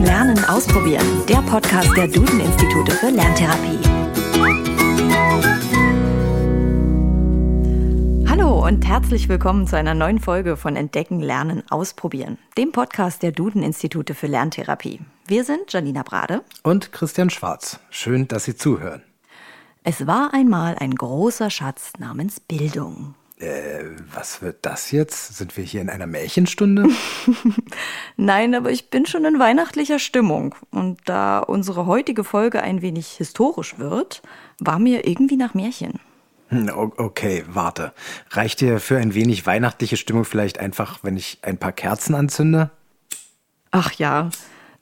Entdecken, Lernen, Ausprobieren. Der Podcast der Duden-Institute für Lerntherapie. Hallo und herzlich willkommen zu einer neuen Folge von Entdecken, Lernen, Ausprobieren, dem Podcast der Duden-Institute für Lerntherapie. Wir sind Janina Brade und Christian Schwarz. Schön, dass Sie zuhören. Es war einmal ein großer Schatz namens Bildung. Äh, was wird das jetzt? Sind wir hier in einer Märchenstunde? Nein, aber ich bin schon in weihnachtlicher Stimmung. Und da unsere heutige Folge ein wenig historisch wird, war mir irgendwie nach Märchen. Hm, okay, warte. Reicht dir für ein wenig weihnachtliche Stimmung vielleicht einfach, wenn ich ein paar Kerzen anzünde? Ach ja,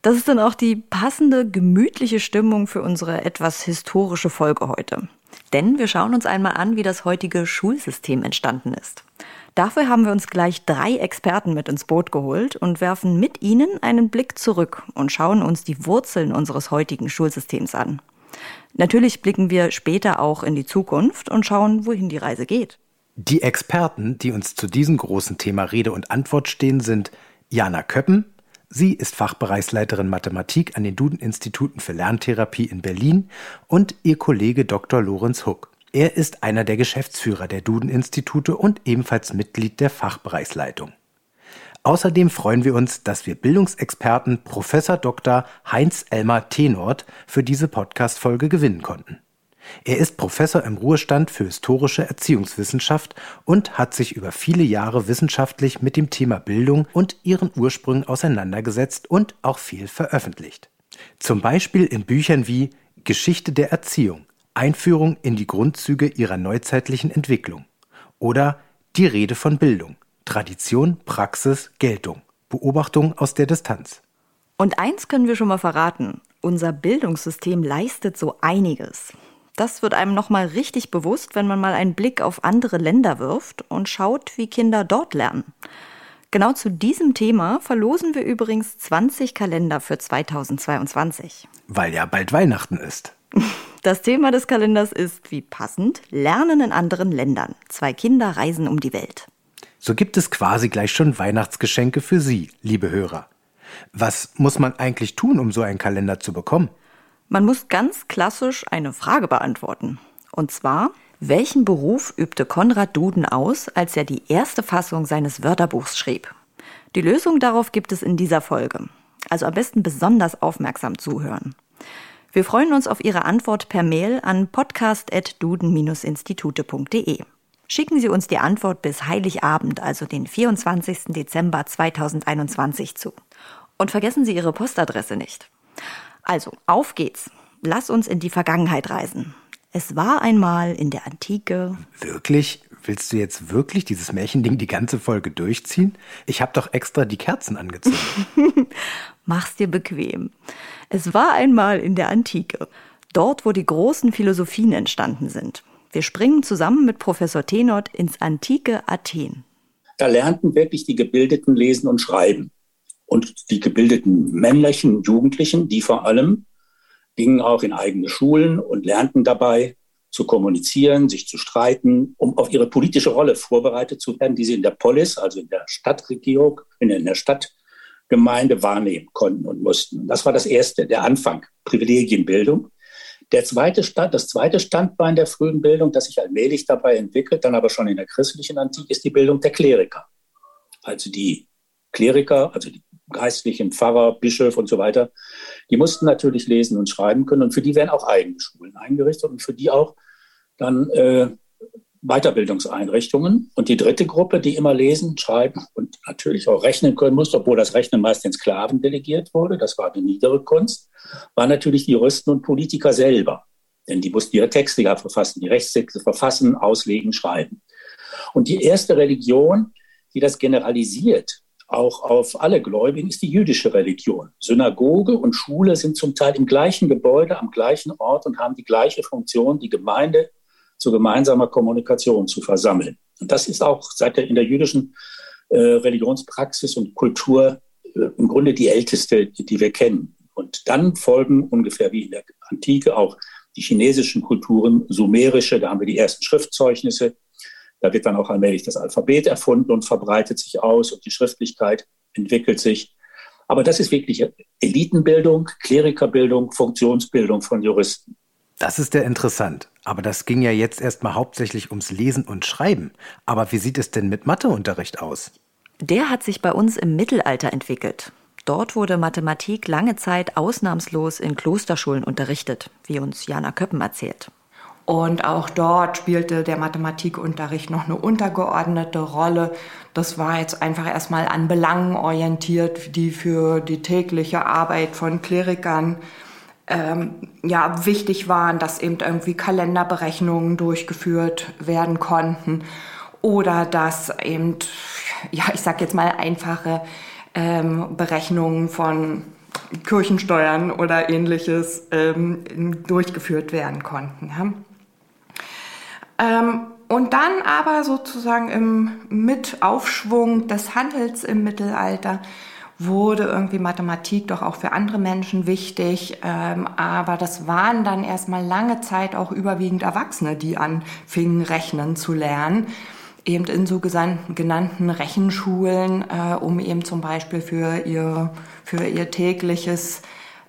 das ist dann auch die passende, gemütliche Stimmung für unsere etwas historische Folge heute. Denn wir schauen uns einmal an, wie das heutige Schulsystem entstanden ist. Dafür haben wir uns gleich drei Experten mit ins Boot geholt und werfen mit ihnen einen Blick zurück und schauen uns die Wurzeln unseres heutigen Schulsystems an. Natürlich blicken wir später auch in die Zukunft und schauen, wohin die Reise geht. Die Experten, die uns zu diesem großen Thema Rede und Antwort stehen, sind Jana Köppen, Sie ist Fachbereichsleiterin Mathematik an den Duden-Instituten für Lerntherapie in Berlin und ihr Kollege Dr. Lorenz Huck. Er ist einer der Geschäftsführer der Duden-Institute und ebenfalls Mitglied der Fachbereichsleitung. Außerdem freuen wir uns, dass wir Bildungsexperten Professor Dr. Heinz Elmar Tenort für diese Podcast-Folge gewinnen konnten. Er ist Professor im Ruhestand für historische Erziehungswissenschaft und hat sich über viele Jahre wissenschaftlich mit dem Thema Bildung und ihren Ursprüngen auseinandergesetzt und auch viel veröffentlicht. Zum Beispiel in Büchern wie Geschichte der Erziehung, Einführung in die Grundzüge ihrer neuzeitlichen Entwicklung oder Die Rede von Bildung, Tradition, Praxis, Geltung, Beobachtung aus der Distanz. Und eins können wir schon mal verraten, unser Bildungssystem leistet so einiges. Das wird einem nochmal richtig bewusst, wenn man mal einen Blick auf andere Länder wirft und schaut, wie Kinder dort lernen. Genau zu diesem Thema verlosen wir übrigens 20 Kalender für 2022. Weil ja bald Weihnachten ist. Das Thema des Kalenders ist, wie passend, Lernen in anderen Ländern. Zwei Kinder reisen um die Welt. So gibt es quasi gleich schon Weihnachtsgeschenke für Sie, liebe Hörer. Was muss man eigentlich tun, um so einen Kalender zu bekommen? Man muss ganz klassisch eine Frage beantworten. Und zwar, welchen Beruf übte Konrad Duden aus, als er die erste Fassung seines Wörterbuchs schrieb? Die Lösung darauf gibt es in dieser Folge. Also am besten besonders aufmerksam zuhören. Wir freuen uns auf Ihre Antwort per Mail an podcast.duden-institute.de. Schicken Sie uns die Antwort bis Heiligabend, also den 24. Dezember 2021 zu. Und vergessen Sie Ihre Postadresse nicht. Also, auf geht's. Lass uns in die Vergangenheit reisen. Es war einmal in der Antike. Wirklich? Willst du jetzt wirklich dieses Märchending die ganze Folge durchziehen? Ich habe doch extra die Kerzen angezündet. Mach's dir bequem. Es war einmal in der Antike. Dort, wo die großen Philosophien entstanden sind. Wir springen zusammen mit Professor Tenot ins antike Athen. Da lernten wirklich die Gebildeten lesen und schreiben. Und die gebildeten männlichen Jugendlichen, die vor allem, gingen auch in eigene Schulen und lernten dabei zu kommunizieren, sich zu streiten, um auf ihre politische Rolle vorbereitet zu werden, die sie in der Polis, also in der Stadtregierung, in der Stadtgemeinde wahrnehmen konnten und mussten. Das war das erste, der Anfang, Privilegienbildung. Der zweite Stand, das zweite Standbein der frühen Bildung, das sich allmählich dabei entwickelt, dann aber schon in der christlichen Antike, ist die Bildung der Kleriker. Also die Kleriker, also die geistlichen Pfarrer, Bischöfe und so weiter, die mussten natürlich lesen und schreiben können und für die werden auch eigene Schulen eingerichtet und für die auch dann äh, Weiterbildungseinrichtungen. Und die dritte Gruppe, die immer lesen, schreiben und natürlich auch rechnen können musste, obwohl das Rechnen meist den Sklaven delegiert wurde, das war die niedere Kunst, waren natürlich die Juristen und Politiker selber. Denn die mussten ihre Texte ja verfassen, die Rechtstexte verfassen, auslegen, schreiben. Und die erste Religion, die das generalisiert auch auf alle Gläubigen, ist die jüdische Religion. Synagoge und Schule sind zum Teil im gleichen Gebäude, am gleichen Ort und haben die gleiche Funktion, die Gemeinde zu gemeinsamer Kommunikation zu versammeln. Und das ist auch seit der, in der jüdischen äh, Religionspraxis und Kultur äh, im Grunde die älteste, die wir kennen. Und dann folgen ungefähr wie in der Antike auch die chinesischen Kulturen, sumerische, da haben wir die ersten Schriftzeugnisse, da wird dann auch allmählich das Alphabet erfunden und verbreitet sich aus und die Schriftlichkeit entwickelt sich. Aber das ist wirklich Elitenbildung, Klerikerbildung, Funktionsbildung von Juristen. Das ist ja interessant. Aber das ging ja jetzt erstmal hauptsächlich ums Lesen und Schreiben. Aber wie sieht es denn mit Matheunterricht aus? Der hat sich bei uns im Mittelalter entwickelt. Dort wurde Mathematik lange Zeit ausnahmslos in Klosterschulen unterrichtet, wie uns Jana Köppen erzählt. Und auch dort spielte der Mathematikunterricht noch eine untergeordnete Rolle. Das war jetzt einfach erstmal an Belangen orientiert, die für die tägliche Arbeit von Klerikern ähm, ja, wichtig waren, dass eben irgendwie Kalenderberechnungen durchgeführt werden konnten oder dass eben, ja, ich sag jetzt mal einfache ähm, Berechnungen von Kirchensteuern oder ähnliches ähm, durchgeführt werden konnten. Ja. Ähm, und dann aber sozusagen im Mitaufschwung des Handels im Mittelalter wurde irgendwie Mathematik doch auch für andere Menschen wichtig. Ähm, aber das waren dann erstmal lange Zeit auch überwiegend Erwachsene, die anfingen, rechnen zu lernen. Eben in so genannten Rechenschulen, äh, um eben zum Beispiel für ihr, für ihr tägliches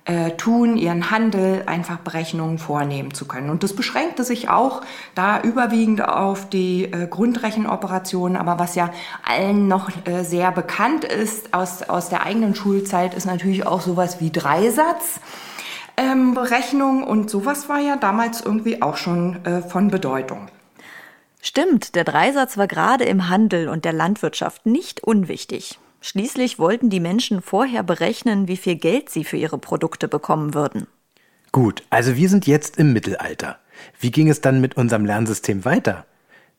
äh, tun, ihren Handel, einfach Berechnungen vornehmen zu können. Und das beschränkte sich auch da überwiegend auf die äh, Grundrechenoperationen. Aber was ja allen noch äh, sehr bekannt ist aus, aus der eigenen Schulzeit, ist natürlich auch sowas wie Dreisatz. Ähm, und sowas war ja damals irgendwie auch schon äh, von Bedeutung. Stimmt, der Dreisatz war gerade im Handel und der Landwirtschaft nicht unwichtig. Schließlich wollten die Menschen vorher berechnen, wie viel Geld sie für ihre Produkte bekommen würden. Gut, also wir sind jetzt im Mittelalter. Wie ging es dann mit unserem Lernsystem weiter?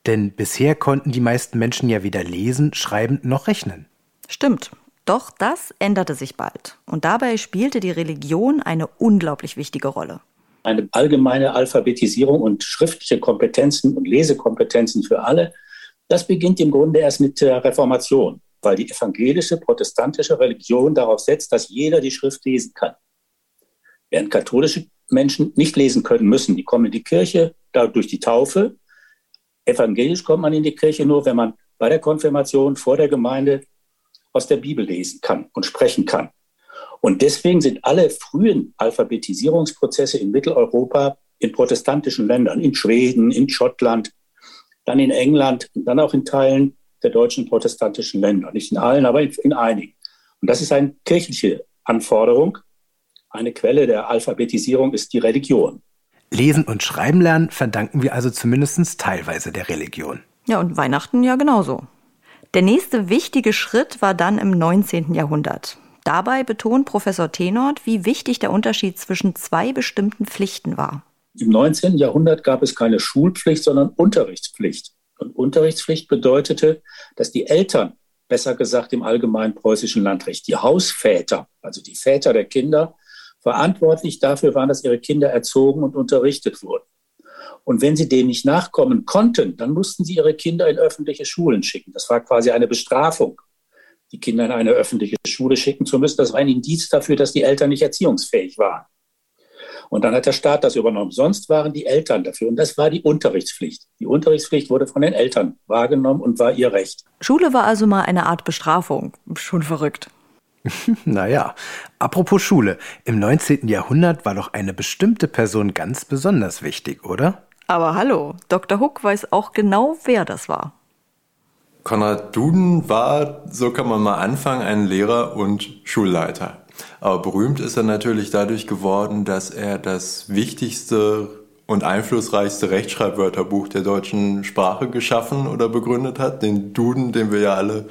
Denn bisher konnten die meisten Menschen ja weder lesen, schreiben noch rechnen. Stimmt. Doch das änderte sich bald. Und dabei spielte die Religion eine unglaublich wichtige Rolle. Eine allgemeine Alphabetisierung und schriftliche Kompetenzen und Lesekompetenzen für alle, das beginnt im Grunde erst mit der Reformation weil die evangelische protestantische Religion darauf setzt, dass jeder die Schrift lesen kann. Während katholische Menschen nicht lesen können müssen. Die kommen in die Kirche durch die Taufe. Evangelisch kommt man in die Kirche nur, wenn man bei der Konfirmation vor der Gemeinde aus der Bibel lesen kann und sprechen kann. Und deswegen sind alle frühen Alphabetisierungsprozesse in Mitteleuropa in protestantischen Ländern, in Schweden, in Schottland, dann in England und dann auch in Teilen der deutschen protestantischen Länder. Nicht in allen, aber in, in einigen. Und das ist eine kirchliche Anforderung. Eine Quelle der Alphabetisierung ist die Religion. Lesen und Schreiben lernen verdanken wir also zumindest teilweise der Religion. Ja, und Weihnachten ja genauso. Der nächste wichtige Schritt war dann im 19. Jahrhundert. Dabei betont Professor Tenort, wie wichtig der Unterschied zwischen zwei bestimmten Pflichten war. Im 19. Jahrhundert gab es keine Schulpflicht, sondern Unterrichtspflicht. Und Unterrichtspflicht bedeutete, dass die Eltern, besser gesagt im allgemeinen preußischen Landrecht, die Hausväter, also die Väter der Kinder, verantwortlich dafür waren, dass ihre Kinder erzogen und unterrichtet wurden. Und wenn sie dem nicht nachkommen konnten, dann mussten sie ihre Kinder in öffentliche Schulen schicken. Das war quasi eine Bestrafung, die Kinder in eine öffentliche Schule schicken zu müssen. Das war ein Indiz dafür, dass die Eltern nicht erziehungsfähig waren. Und dann hat der Staat das übernommen. Sonst waren die Eltern dafür. Und das war die Unterrichtspflicht. Die Unterrichtspflicht wurde von den Eltern wahrgenommen und war ihr Recht. Schule war also mal eine Art Bestrafung. Schon verrückt. naja, apropos Schule. Im 19. Jahrhundert war doch eine bestimmte Person ganz besonders wichtig, oder? Aber hallo, Dr. Huck weiß auch genau, wer das war. Konrad Duden war, so kann man mal anfangen, ein Lehrer und Schulleiter. Aber berühmt ist er natürlich dadurch geworden, dass er das wichtigste und einflussreichste Rechtschreibwörterbuch der deutschen Sprache geschaffen oder begründet hat, den Duden, den wir ja alle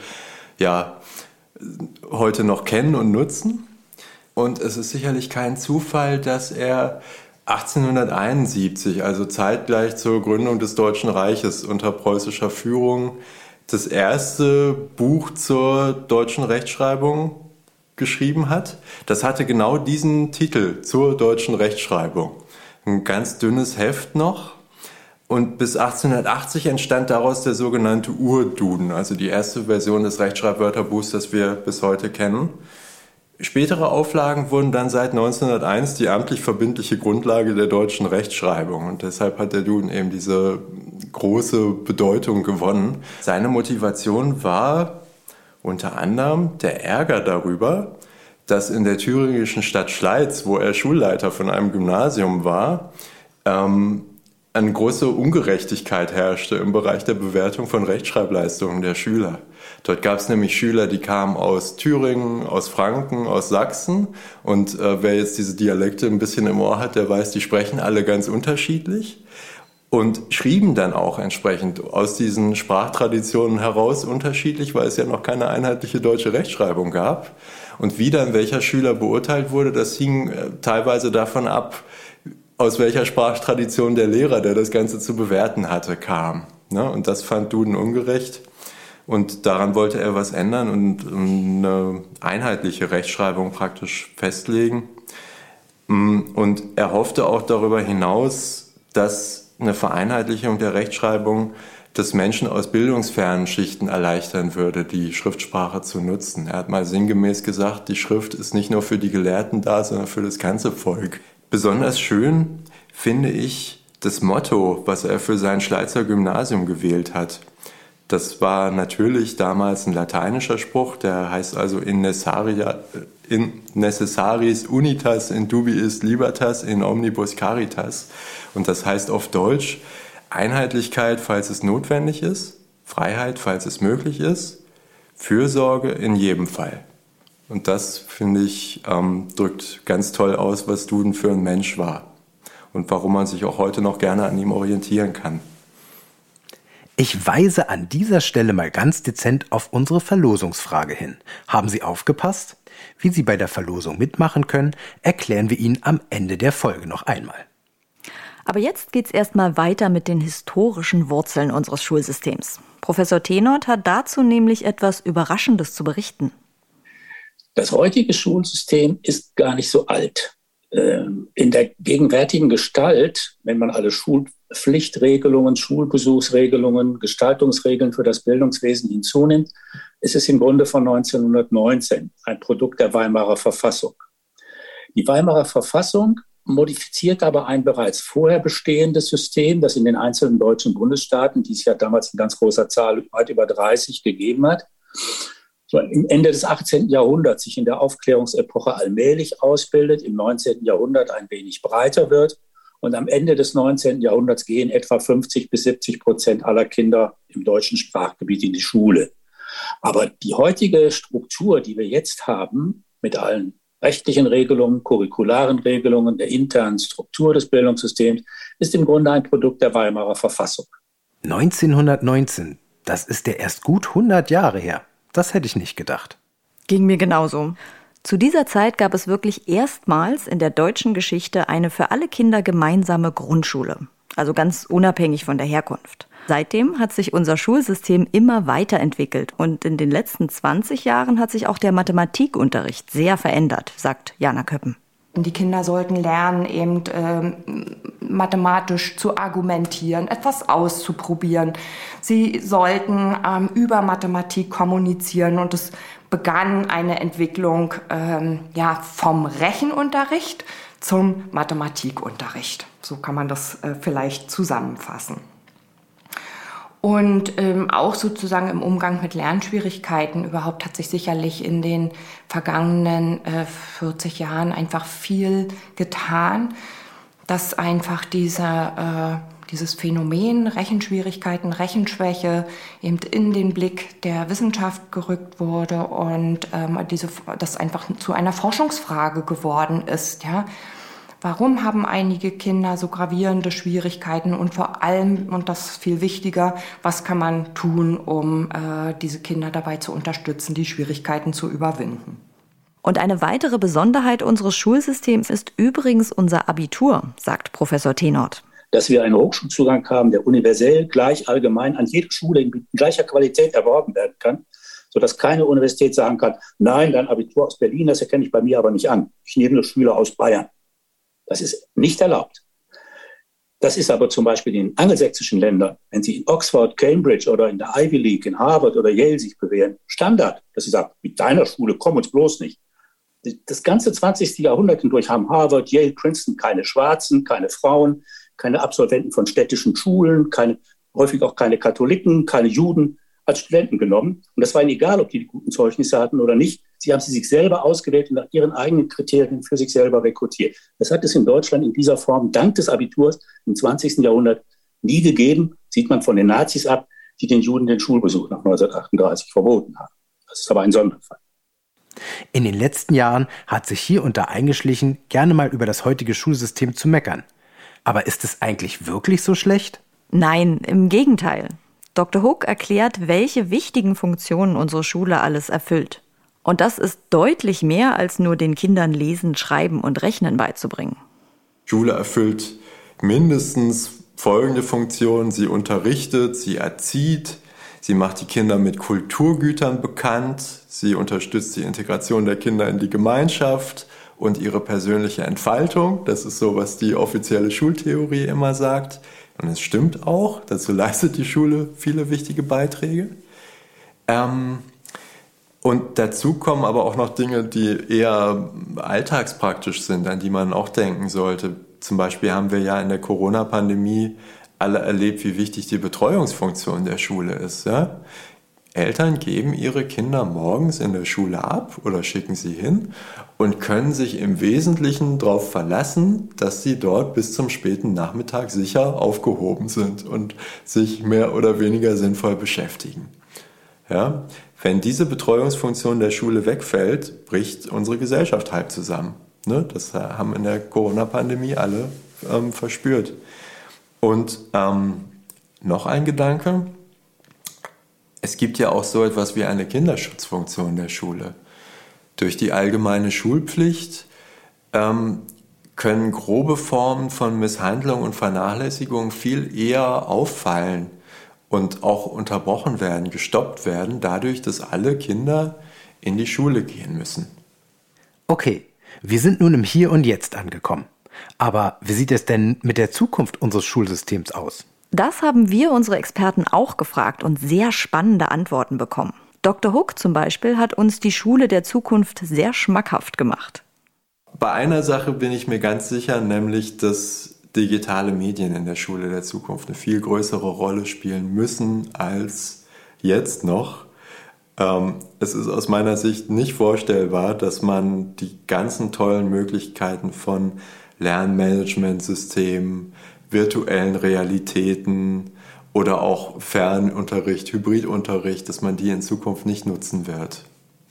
ja heute noch kennen und nutzen. Und es ist sicherlich kein Zufall, dass er 1871, also zeitgleich zur Gründung des Deutschen Reiches unter preußischer Führung, das erste Buch zur deutschen Rechtschreibung geschrieben hat. Das hatte genau diesen Titel zur deutschen Rechtschreibung. Ein ganz dünnes Heft noch. Und bis 1880 entstand daraus der sogenannte Urduden, also die erste Version des Rechtschreibwörterbuchs, das wir bis heute kennen. Spätere Auflagen wurden dann seit 1901 die amtlich verbindliche Grundlage der deutschen Rechtschreibung und deshalb hat der Duden eben diese große Bedeutung gewonnen. Seine Motivation war unter anderem der Ärger darüber, dass in der thüringischen Stadt Schleiz, wo er Schulleiter von einem Gymnasium war, ähm, eine große Ungerechtigkeit herrschte im Bereich der Bewertung von Rechtschreibleistungen der Schüler. Dort gab es nämlich Schüler, die kamen aus Thüringen, aus Franken, aus Sachsen. Und äh, wer jetzt diese Dialekte ein bisschen im Ohr hat, der weiß, die sprechen alle ganz unterschiedlich und schrieben dann auch entsprechend aus diesen Sprachtraditionen heraus unterschiedlich, weil es ja noch keine einheitliche deutsche Rechtschreibung gab. Und wie dann welcher Schüler beurteilt wurde, das hing äh, teilweise davon ab, aus welcher Sprachtradition der Lehrer, der das Ganze zu bewerten hatte, kam. Ne? Und das fand Duden ungerecht. Und daran wollte er was ändern und eine einheitliche Rechtschreibung praktisch festlegen. Mm, und er hoffte auch darüber hinaus, dass eine Vereinheitlichung der Rechtschreibung das Menschen aus bildungsfernen Schichten erleichtern würde, die Schriftsprache zu nutzen. Er hat mal sinngemäß gesagt, die Schrift ist nicht nur für die Gelehrten da, sondern für das ganze Volk. Besonders schön finde ich das Motto, was er für sein Schleizer Gymnasium gewählt hat. Das war natürlich damals ein lateinischer Spruch, der heißt also in, necessaria, in necessaris unitas in dubiis libertas in omnibus caritas. Und das heißt auf Deutsch Einheitlichkeit, falls es notwendig ist, Freiheit, falls es möglich ist, Fürsorge in jedem Fall. Und das, finde ich, ähm, drückt ganz toll aus, was Duden für ein Mensch war und warum man sich auch heute noch gerne an ihm orientieren kann. Ich weise an dieser Stelle mal ganz dezent auf unsere Verlosungsfrage hin. Haben Sie aufgepasst? Wie Sie bei der Verlosung mitmachen können, erklären wir Ihnen am Ende der Folge noch einmal. Aber jetzt geht's erstmal weiter mit den historischen Wurzeln unseres Schulsystems. Professor Tenort hat dazu nämlich etwas Überraschendes zu berichten. Das heutige Schulsystem ist gar nicht so alt. Ähm, in der gegenwärtigen Gestalt, wenn man alle Schul Pflichtregelungen, Schulbesuchsregelungen, Gestaltungsregeln für das Bildungswesen hinzunimmt, ist es im Grunde von 1919 ein Produkt der Weimarer Verfassung. Die Weimarer Verfassung modifiziert aber ein bereits vorher bestehendes System, das in den einzelnen deutschen Bundesstaaten, die es ja damals in ganz großer Zahl weit über 30 gegeben hat, im Ende des 18. Jahrhunderts sich in der Aufklärungsepoche allmählich ausbildet, im 19. Jahrhundert ein wenig breiter wird und am Ende des 19. Jahrhunderts gehen etwa 50 bis 70 Prozent aller Kinder im deutschen Sprachgebiet in die Schule. Aber die heutige Struktur, die wir jetzt haben, mit allen rechtlichen Regelungen, curricularen Regelungen, der internen Struktur des Bildungssystems, ist im Grunde ein Produkt der Weimarer Verfassung. 1919, das ist ja erst gut 100 Jahre her. Das hätte ich nicht gedacht. Ging mir genauso. Zu dieser Zeit gab es wirklich erstmals in der deutschen Geschichte eine für alle Kinder gemeinsame Grundschule, also ganz unabhängig von der Herkunft. Seitdem hat sich unser Schulsystem immer weiterentwickelt und in den letzten 20 Jahren hat sich auch der Mathematikunterricht sehr verändert, sagt Jana Köppen. Die Kinder sollten lernen, eben äh, mathematisch zu argumentieren, etwas auszuprobieren. Sie sollten ähm, über Mathematik kommunizieren und es begann eine Entwicklung ähm, ja, vom Rechenunterricht zum Mathematikunterricht. So kann man das äh, vielleicht zusammenfassen. Und ähm, auch sozusagen im Umgang mit Lernschwierigkeiten überhaupt hat sich sicherlich in den vergangenen äh, 40 Jahren einfach viel getan, dass einfach dieser äh, dieses Phänomen Rechenschwierigkeiten, Rechenschwäche eben in den Blick der Wissenschaft gerückt wurde und ähm, diese, das einfach zu einer Forschungsfrage geworden ist. Ja? Warum haben einige Kinder so gravierende Schwierigkeiten und vor allem, und das ist viel wichtiger, was kann man tun, um äh, diese Kinder dabei zu unterstützen, die Schwierigkeiten zu überwinden? Und eine weitere Besonderheit unseres Schulsystems ist übrigens unser Abitur, sagt Professor Tenort dass wir einen Hochschulzugang haben, der universell, gleich, allgemein an jede Schule in gleicher Qualität erworben werden kann, sodass keine Universität sagen kann, nein, dein Abitur aus Berlin, das erkenne ich bei mir aber nicht an. Ich nehme nur Schüler aus Bayern. Das ist nicht erlaubt. Das ist aber zum Beispiel in angelsächsischen Ländern, wenn sie in Oxford, Cambridge oder in der Ivy League, in Harvard oder Yale sich bewähren, Standard, dass sie sagen, mit deiner Schule komm uns bloß nicht. Das ganze 20. Jahrhundert hindurch haben Harvard, Yale, Princeton keine Schwarzen, keine Frauen, keine Absolventen von städtischen Schulen, keine, häufig auch keine Katholiken, keine Juden als Studenten genommen. Und das war ihnen egal, ob die die guten Zeugnisse hatten oder nicht. Sie haben sie sich selber ausgewählt und nach ihren eigenen Kriterien für sich selber rekrutiert. Das hat es in Deutschland in dieser Form dank des Abiturs im 20. Jahrhundert nie gegeben. Sieht man von den Nazis ab, die den Juden den Schulbesuch nach 1938 verboten haben. Das ist aber ein Sonderfall. In den letzten Jahren hat sich hier unter eingeschlichen, gerne mal über das heutige Schulsystem zu meckern. Aber ist es eigentlich wirklich so schlecht? Nein, im Gegenteil. Dr. Hook erklärt, welche wichtigen Funktionen unsere Schule alles erfüllt. Und das ist deutlich mehr, als nur den Kindern Lesen, Schreiben und Rechnen beizubringen. Schule erfüllt mindestens folgende Funktionen. Sie unterrichtet, sie erzieht, sie macht die Kinder mit Kulturgütern bekannt, sie unterstützt die Integration der Kinder in die Gemeinschaft und ihre persönliche Entfaltung. Das ist so, was die offizielle Schultheorie immer sagt. Und es stimmt auch, dazu leistet die Schule viele wichtige Beiträge. Ähm, und dazu kommen aber auch noch Dinge, die eher alltagspraktisch sind, an die man auch denken sollte. Zum Beispiel haben wir ja in der Corona-Pandemie alle erlebt, wie wichtig die Betreuungsfunktion der Schule ist. Ja? Eltern geben ihre Kinder morgens in der Schule ab oder schicken sie hin und können sich im Wesentlichen darauf verlassen, dass sie dort bis zum späten Nachmittag sicher aufgehoben sind und sich mehr oder weniger sinnvoll beschäftigen. Ja? Wenn diese Betreuungsfunktion der Schule wegfällt, bricht unsere Gesellschaft halb zusammen. Ne? Das haben in der Corona-Pandemie alle ähm, verspürt. Und ähm, noch ein Gedanke, es gibt ja auch so etwas wie eine Kinderschutzfunktion der Schule. Durch die allgemeine Schulpflicht ähm, können grobe Formen von Misshandlung und Vernachlässigung viel eher auffallen und auch unterbrochen werden, gestoppt werden, dadurch, dass alle Kinder in die Schule gehen müssen. Okay, wir sind nun im Hier und Jetzt angekommen. Aber wie sieht es denn mit der Zukunft unseres Schulsystems aus? Das haben wir unsere Experten auch gefragt und sehr spannende Antworten bekommen. Dr. Hook zum Beispiel hat uns die Schule der Zukunft sehr schmackhaft gemacht. Bei einer Sache bin ich mir ganz sicher, nämlich dass digitale Medien in der Schule der Zukunft eine viel größere Rolle spielen müssen als jetzt noch. Ähm, es ist aus meiner Sicht nicht vorstellbar, dass man die ganzen tollen Möglichkeiten von Lernmanagementsystemen, virtuellen Realitäten oder auch Fernunterricht, Hybridunterricht, dass man die in Zukunft nicht nutzen wird.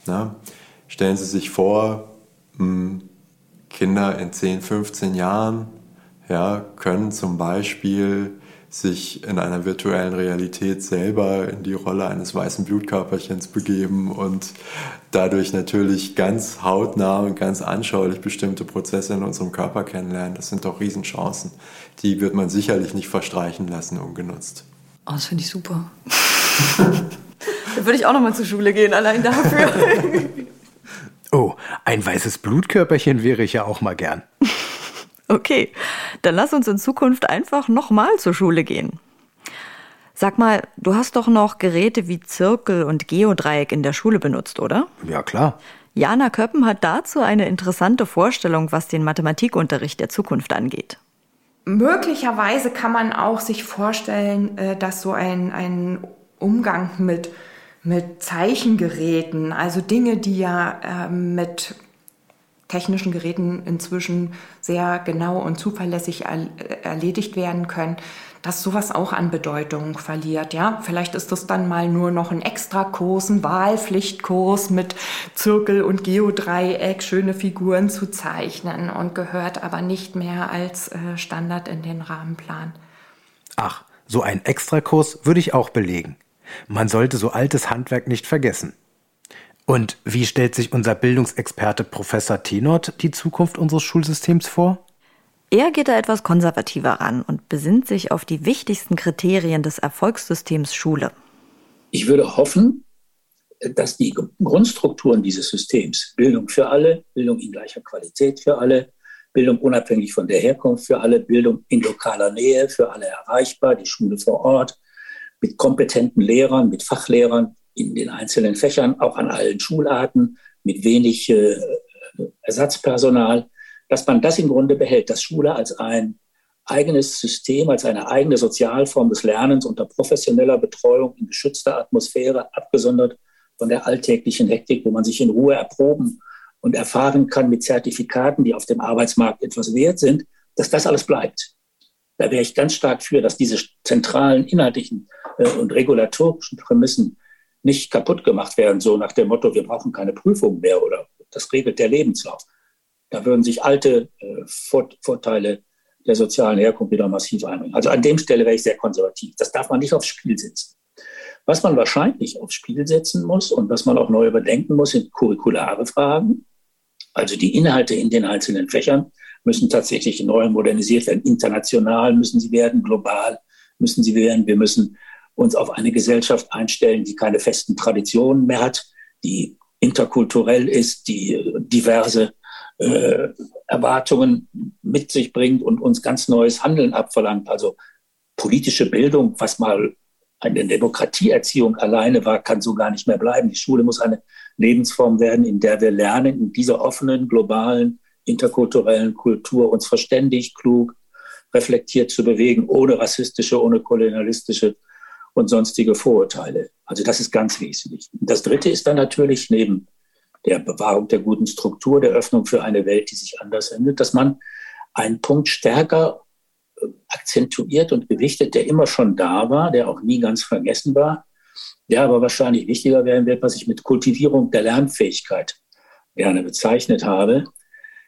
Na? Stellen Sie sich vor, hm, Kinder in 10, 15 Jahren ja, können zum Beispiel sich in einer virtuellen Realität selber in die Rolle eines weißen Blutkörperchens begeben und dadurch natürlich ganz hautnah und ganz anschaulich bestimmte Prozesse in unserem Körper kennenlernen. Das sind doch Riesenchancen. Die wird man sicherlich nicht verstreichen lassen ungenutzt. Oh, das finde ich super. da würde ich auch noch mal zur Schule gehen, allein dafür. oh, ein weißes Blutkörperchen wäre ich ja auch mal gern. Okay, dann lass uns in Zukunft einfach nochmal zur Schule gehen. Sag mal, du hast doch noch Geräte wie Zirkel und Geodreieck in der Schule benutzt, oder? Ja, klar. Jana Köppen hat dazu eine interessante Vorstellung, was den Mathematikunterricht der Zukunft angeht. Möglicherweise kann man auch sich vorstellen, äh, dass so ein, ein Umgang mit, mit Zeichengeräten, also Dinge, die ja ähm, mit technischen Geräten inzwischen sehr genau und zuverlässig erledigt werden können, dass sowas auch an Bedeutung verliert. Ja, vielleicht ist das dann mal nur noch ein Extrakurs, ein Wahlpflichtkurs mit Zirkel und Geodreieck, schöne Figuren zu zeichnen und gehört aber nicht mehr als äh, Standard in den Rahmenplan. Ach, so ein Extrakurs würde ich auch belegen. Man sollte so altes Handwerk nicht vergessen. Und wie stellt sich unser Bildungsexperte Professor Tenort die Zukunft unseres Schulsystems vor? Er geht da etwas konservativer ran und besinnt sich auf die wichtigsten Kriterien des Erfolgssystems Schule. Ich würde hoffen, dass die Grundstrukturen dieses Systems, Bildung für alle, Bildung in gleicher Qualität für alle, Bildung unabhängig von der Herkunft für alle, Bildung in lokaler Nähe für alle erreichbar, die Schule vor Ort, mit kompetenten Lehrern, mit Fachlehrern, in den einzelnen Fächern, auch an allen Schularten, mit wenig äh, Ersatzpersonal, dass man das im Grunde behält, dass Schule als ein eigenes System, als eine eigene Sozialform des Lernens unter professioneller Betreuung in geschützter Atmosphäre, abgesondert von der alltäglichen Hektik, wo man sich in Ruhe erproben und erfahren kann mit Zertifikaten, die auf dem Arbeitsmarkt etwas wert sind, dass das alles bleibt. Da wäre ich ganz stark für, dass diese zentralen inhaltlichen äh, und regulatorischen Prämissen nicht kaputt gemacht werden, so nach dem Motto, wir brauchen keine Prüfung mehr oder das regelt der Lebenslauf. Da würden sich alte äh, Vorteile der sozialen Herkunft wieder massiv einbringen. Also an dem Stelle wäre ich sehr konservativ. Das darf man nicht aufs Spiel setzen. Was man wahrscheinlich aufs Spiel setzen muss und was man auch neu überdenken muss, sind curriculare Fragen. Also die Inhalte in den einzelnen Fächern müssen tatsächlich neu modernisiert werden. International müssen sie werden, global müssen sie werden. Wir müssen uns auf eine Gesellschaft einstellen, die keine festen Traditionen mehr hat, die interkulturell ist, die diverse äh, Erwartungen mit sich bringt und uns ganz neues Handeln abverlangt. Also politische Bildung, was mal eine Demokratieerziehung alleine war, kann so gar nicht mehr bleiben. Die Schule muss eine Lebensform werden, in der wir lernen, in dieser offenen, globalen, interkulturellen Kultur uns verständig, klug, reflektiert zu bewegen, ohne rassistische, ohne kolonialistische und sonstige Vorurteile. Also das ist ganz wesentlich. Das Dritte ist dann natürlich neben der Bewahrung der guten Struktur, der Öffnung für eine Welt, die sich anders ändert, dass man einen Punkt stärker äh, akzentuiert und gewichtet, der immer schon da war, der auch nie ganz vergessen war, der aber wahrscheinlich wichtiger werden wird, was ich mit Kultivierung der Lernfähigkeit gerne bezeichnet habe,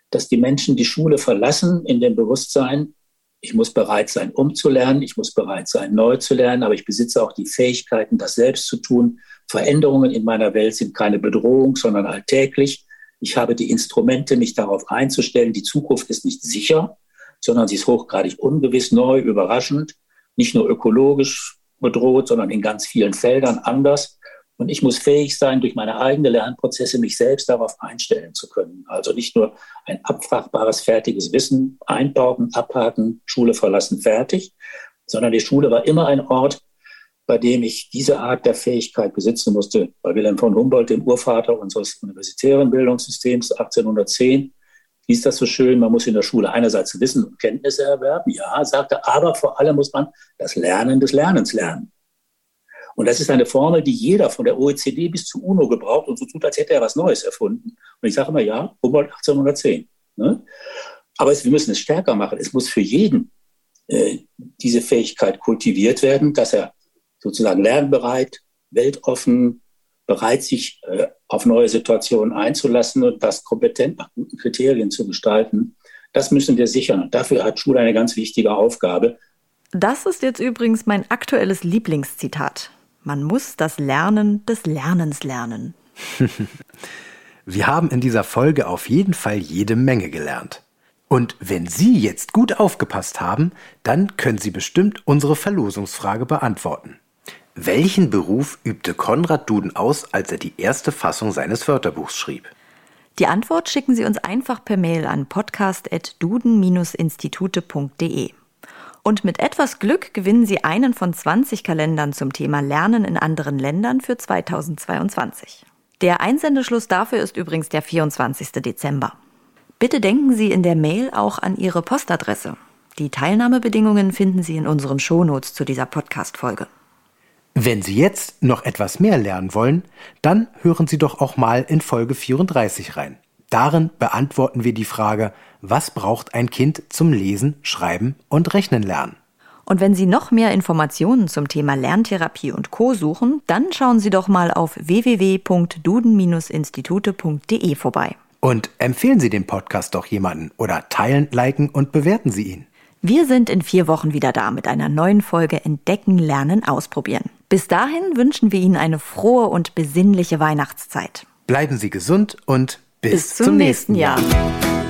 dass die Menschen die Schule verlassen in dem Bewusstsein, ich muss bereit sein, umzulernen, ich muss bereit sein, neu zu lernen, aber ich besitze auch die Fähigkeiten, das selbst zu tun. Veränderungen in meiner Welt sind keine Bedrohung, sondern alltäglich. Ich habe die Instrumente, mich darauf einzustellen. Die Zukunft ist nicht sicher, sondern sie ist hochgradig ungewiss, neu, überraschend, nicht nur ökologisch bedroht, sondern in ganz vielen Feldern anders. Und ich muss fähig sein, durch meine eigenen Lernprozesse mich selbst darauf einstellen zu können. Also nicht nur ein abfragbares, fertiges Wissen einbauen, abhaken, Schule verlassen, fertig, sondern die Schule war immer ein Ort, bei dem ich diese Art der Fähigkeit besitzen musste. Bei Wilhelm von Humboldt, dem Urvater unseres universitären Bildungssystems 1810, hieß das so schön, man muss in der Schule einerseits Wissen und Kenntnisse erwerben, ja, sagte, aber vor allem muss man das Lernen des Lernens lernen. Und das ist eine Formel, die jeder von der OECD bis zu UNO gebraucht und so tut, als hätte er was Neues erfunden. Und ich sage immer, ja, Humboldt 1810. Ne? Aber es, wir müssen es stärker machen. Es muss für jeden äh, diese Fähigkeit kultiviert werden, dass er sozusagen lernbereit, weltoffen, bereit, sich äh, auf neue Situationen einzulassen und das kompetent nach guten Kriterien zu gestalten. Das müssen wir sichern. Und dafür hat Schule eine ganz wichtige Aufgabe. Das ist jetzt übrigens mein aktuelles Lieblingszitat. Man muss das Lernen des Lernens lernen. Wir haben in dieser Folge auf jeden Fall jede Menge gelernt. Und wenn Sie jetzt gut aufgepasst haben, dann können Sie bestimmt unsere Verlosungsfrage beantworten. Welchen Beruf übte Konrad Duden aus, als er die erste Fassung seines Wörterbuchs schrieb? Die Antwort schicken Sie uns einfach per Mail an podcast.duden-institute.de. Und mit etwas Glück gewinnen Sie einen von 20 Kalendern zum Thema Lernen in anderen Ländern für 2022. Der Einsendeschluss dafür ist übrigens der 24. Dezember. Bitte denken Sie in der Mail auch an Ihre Postadresse. Die Teilnahmebedingungen finden Sie in unseren Shownotes zu dieser Podcast-Folge. Wenn Sie jetzt noch etwas mehr lernen wollen, dann hören Sie doch auch mal in Folge 34 rein. Darin beantworten wir die Frage, was braucht ein Kind zum Lesen, Schreiben und Rechnen lernen? Und wenn Sie noch mehr Informationen zum Thema Lerntherapie und Co. suchen, dann schauen Sie doch mal auf www.duden-institute.de vorbei. Und empfehlen Sie den Podcast doch jemanden oder teilen, liken und bewerten Sie ihn. Wir sind in vier Wochen wieder da mit einer neuen Folge Entdecken, Lernen, Ausprobieren. Bis dahin wünschen wir Ihnen eine frohe und besinnliche Weihnachtszeit. Bleiben Sie gesund und bis, bis zum, zum nächsten Jahr. Jahr.